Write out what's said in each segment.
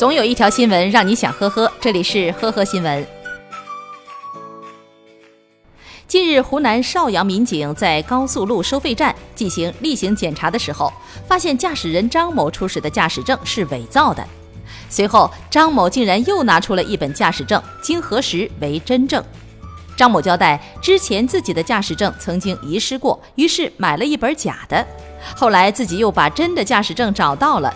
总有一条新闻让你想呵呵，这里是呵呵新闻。近日，湖南邵阳民警在高速路收费站进行例行检查的时候，发现驾驶人张某出示的驾驶证是伪造的。随后，张某竟然又拿出了一本驾驶证，经核实为真证。张某交代，之前自己的驾驶证曾经遗失过，于是买了一本假的。后来自己又把真的驾驶证找到了，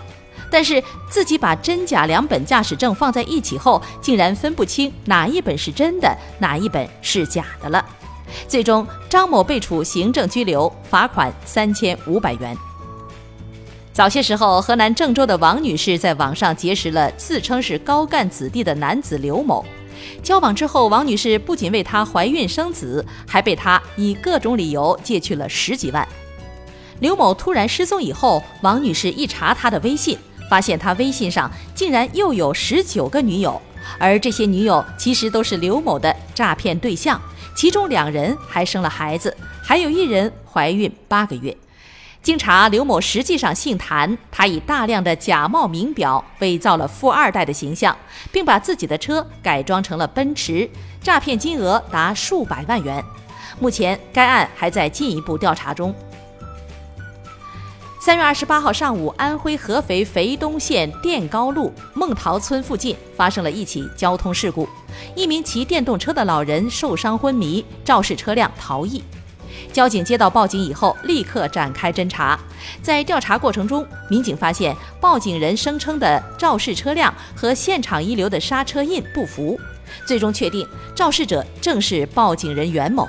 但是自己把真假两本驾驶证放在一起后，竟然分不清哪一本是真的，哪一本是假的了。最终，张某被处行政拘留，罚款三千五百元。早些时候，河南郑州的王女士在网上结识了自称是高干子弟的男子刘某。交往之后，王女士不仅为他怀孕生子，还被他以各种理由借去了十几万。刘某突然失踪以后，王女士一查他的微信，发现他微信上竟然又有十九个女友，而这些女友其实都是刘某的诈骗对象。其中两人还生了孩子，还有一人怀孕八个月。经查，刘某实际上姓谭，他以大量的假冒名表伪造了富二代的形象，并把自己的车改装成了奔驰，诈骗金额达数百万元。目前，该案还在进一步调查中。三月二十八号上午，安徽合肥肥东县电高路孟桃村附近发生了一起交通事故，一名骑电动车的老人受伤昏迷，肇事车辆逃逸。交警接到报警以后，立刻展开侦查。在调查过程中，民警发现报警人声称的肇事车辆和现场遗留的刹车印不符，最终确定肇事者正是报警人袁某。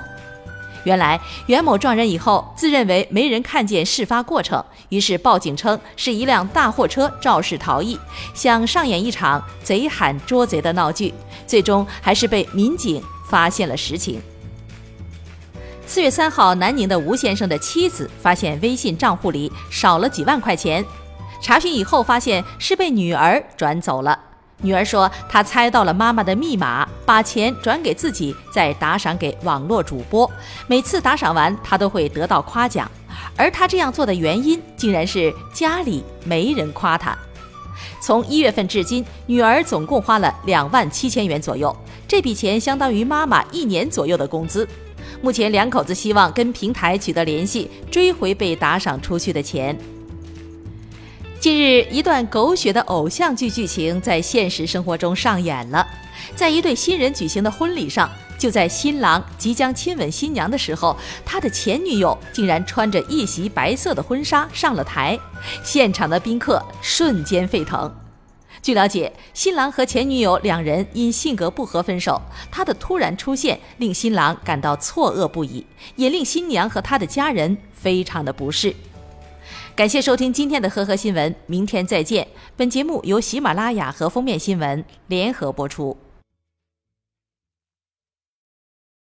原来袁某撞人以后，自认为没人看见事发过程，于是报警称是一辆大货车肇事逃逸，想上演一场贼喊捉贼的闹剧。最终还是被民警发现了实情。四月三号，南宁的吴先生的妻子发现微信账户里少了几万块钱，查询以后发现是被女儿转走了。女儿说，她猜到了妈妈的密码，把钱转给自己，再打赏给网络主播。每次打赏完，她都会得到夸奖。而她这样做的原因，竟然是家里没人夸她。从一月份至今，女儿总共花了两万七千元左右，这笔钱相当于妈妈一年左右的工资。目前，两口子希望跟平台取得联系，追回被打赏出去的钱。近日，一段狗血的偶像剧剧情在现实生活中上演了。在一对新人举行的婚礼上，就在新郎即将亲吻新娘的时候，他的前女友竟然穿着一袭白色的婚纱上了台，现场的宾客瞬间沸腾。据了解，新郎和前女友两人因性格不合分手，他的突然出现令新郎感到错愕不已，也令新娘和他的家人非常的不适。感谢收听今天的呵呵新闻，明天再见。本节目由喜马拉雅和封面新闻联合播出。